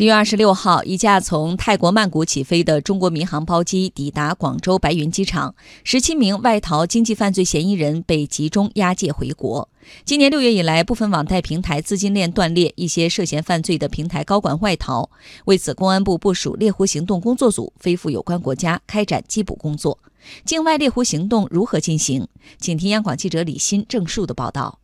十月二十六号，一架从泰国曼谷起飞的中国民航包机抵达广州白云机场，十七名外逃经济犯罪嫌疑人被集中押解回国。今年六月以来，部分网贷平台资金链断裂，一些涉嫌犯罪的平台高管外逃。为此，公安部部署猎狐行动工作组，飞赴有关国家开展缉捕工作。境外猎狐行动如何进行？请听央广记者李欣、郑树的报道。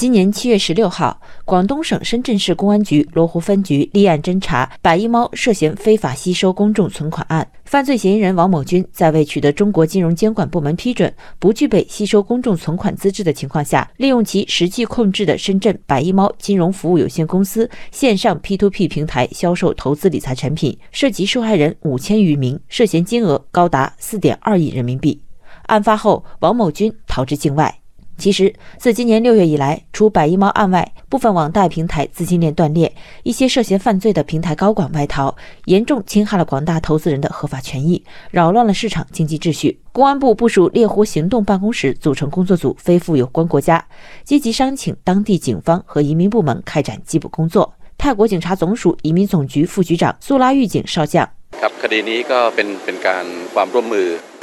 今年七月十六号，广东省深圳市公安局罗湖分局立案侦查“百亿猫”涉嫌非法吸收公众存款案。犯罪嫌疑人王某军在未取得中国金融监管部门批准、不具备吸收公众存款资质的情况下，利用其实际控制的深圳“百亿猫”金融服务有限公司线上 P2P 平台销售投资理财产品，涉及受害人五千余名，涉嫌金额高达四点二亿人民币。案发后，王某军逃至境外。其实，自今年六月以来，除百亿猫案外，部分网贷平台资金链断裂，一些涉嫌犯罪的平台高管外逃，严重侵害了广大投资人的合法权益，扰乱了市场经济秩序。公安部部署猎狐行动办公室，组成工作组，飞赴有关国家，积极商请当地警方和移民部门开展缉捕工作。泰国警察总署移民总局副局长苏拉狱警少将。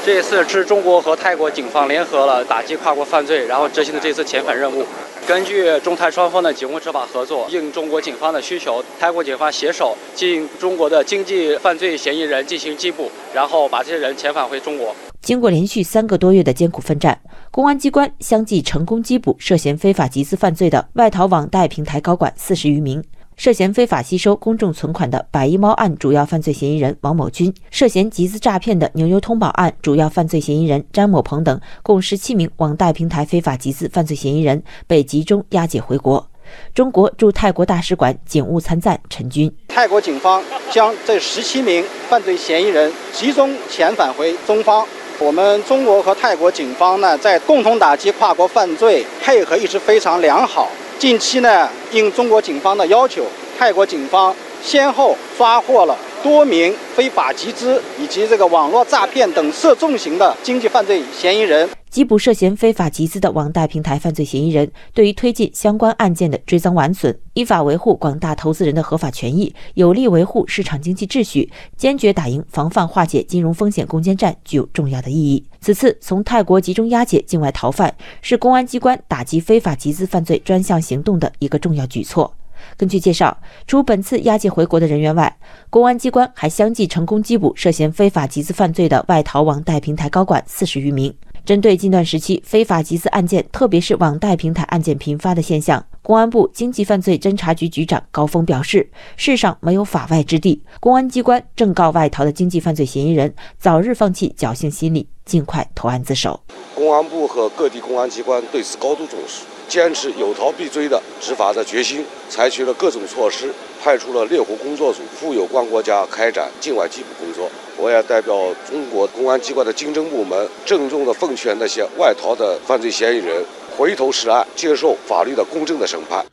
这次是中国和泰国警方联合了打击跨国犯罪，然后执行的这次遣返任务。根据中泰双方的警务执法合作，应中国警方的需求，泰国警方携手进中国的经济犯罪嫌疑人进行缉捕，然后把这些人遣返回中国。经过连续三个多月的艰苦奋战，公安机关相继成功缉捕涉嫌非法集资犯罪的外逃网贷平台高管四十余名。涉嫌非法吸收公众存款的“百亿猫”案主要犯罪嫌疑人王某军，涉嫌集资诈骗的“牛牛通宝”案主要犯罪嫌疑人张某鹏等共十七名网贷平台非法集资犯罪嫌疑人被集中押解回国。中国驻泰国大使馆警务参赞陈军：泰国警方将这十七名犯罪嫌疑人集中遣返回中方。我们中国和泰国警方呢，在共同打击跨国犯罪，配合一直非常良好。近期呢，应中国警方的要求，泰国警方先后抓获了多名非法集资以及这个网络诈骗等涉重型的经济犯罪嫌疑人。缉捕涉嫌非法集资的网贷平台犯罪嫌疑人，对于推进相关案件的追赃挽损，依法维护广大投资人的合法权益，有力维护市场经济秩序，坚决打赢防范化解金融风险攻坚战，具有重要的意义。此次从泰国集中押解境外逃犯，是公安机关打击非法集资犯罪专项行动的一个重要举措。根据介绍，除本次押解回国的人员外，公安机关还相继成功缉捕涉嫌非法集资犯罪的外逃网贷平台高管四十余名。针对近段时期非法集资案件，特别是网贷平台案件频发的现象，公安部经济犯罪侦查局局长高峰表示：“世上没有法外之地，公安机关正告外逃的经济犯罪嫌疑人早日放弃侥幸心理，尽快投案自首。”公安部和各地公安机关对此高度重视，坚持有逃必追的执法的决心，采取了各种措施，派出了猎狐工作组赴有关国家开展境外缉捕工作。我也代表中国公安机关的经侦部门，郑重地奉劝那些外逃的犯罪嫌疑人回头是岸，接受法律的公正的审判。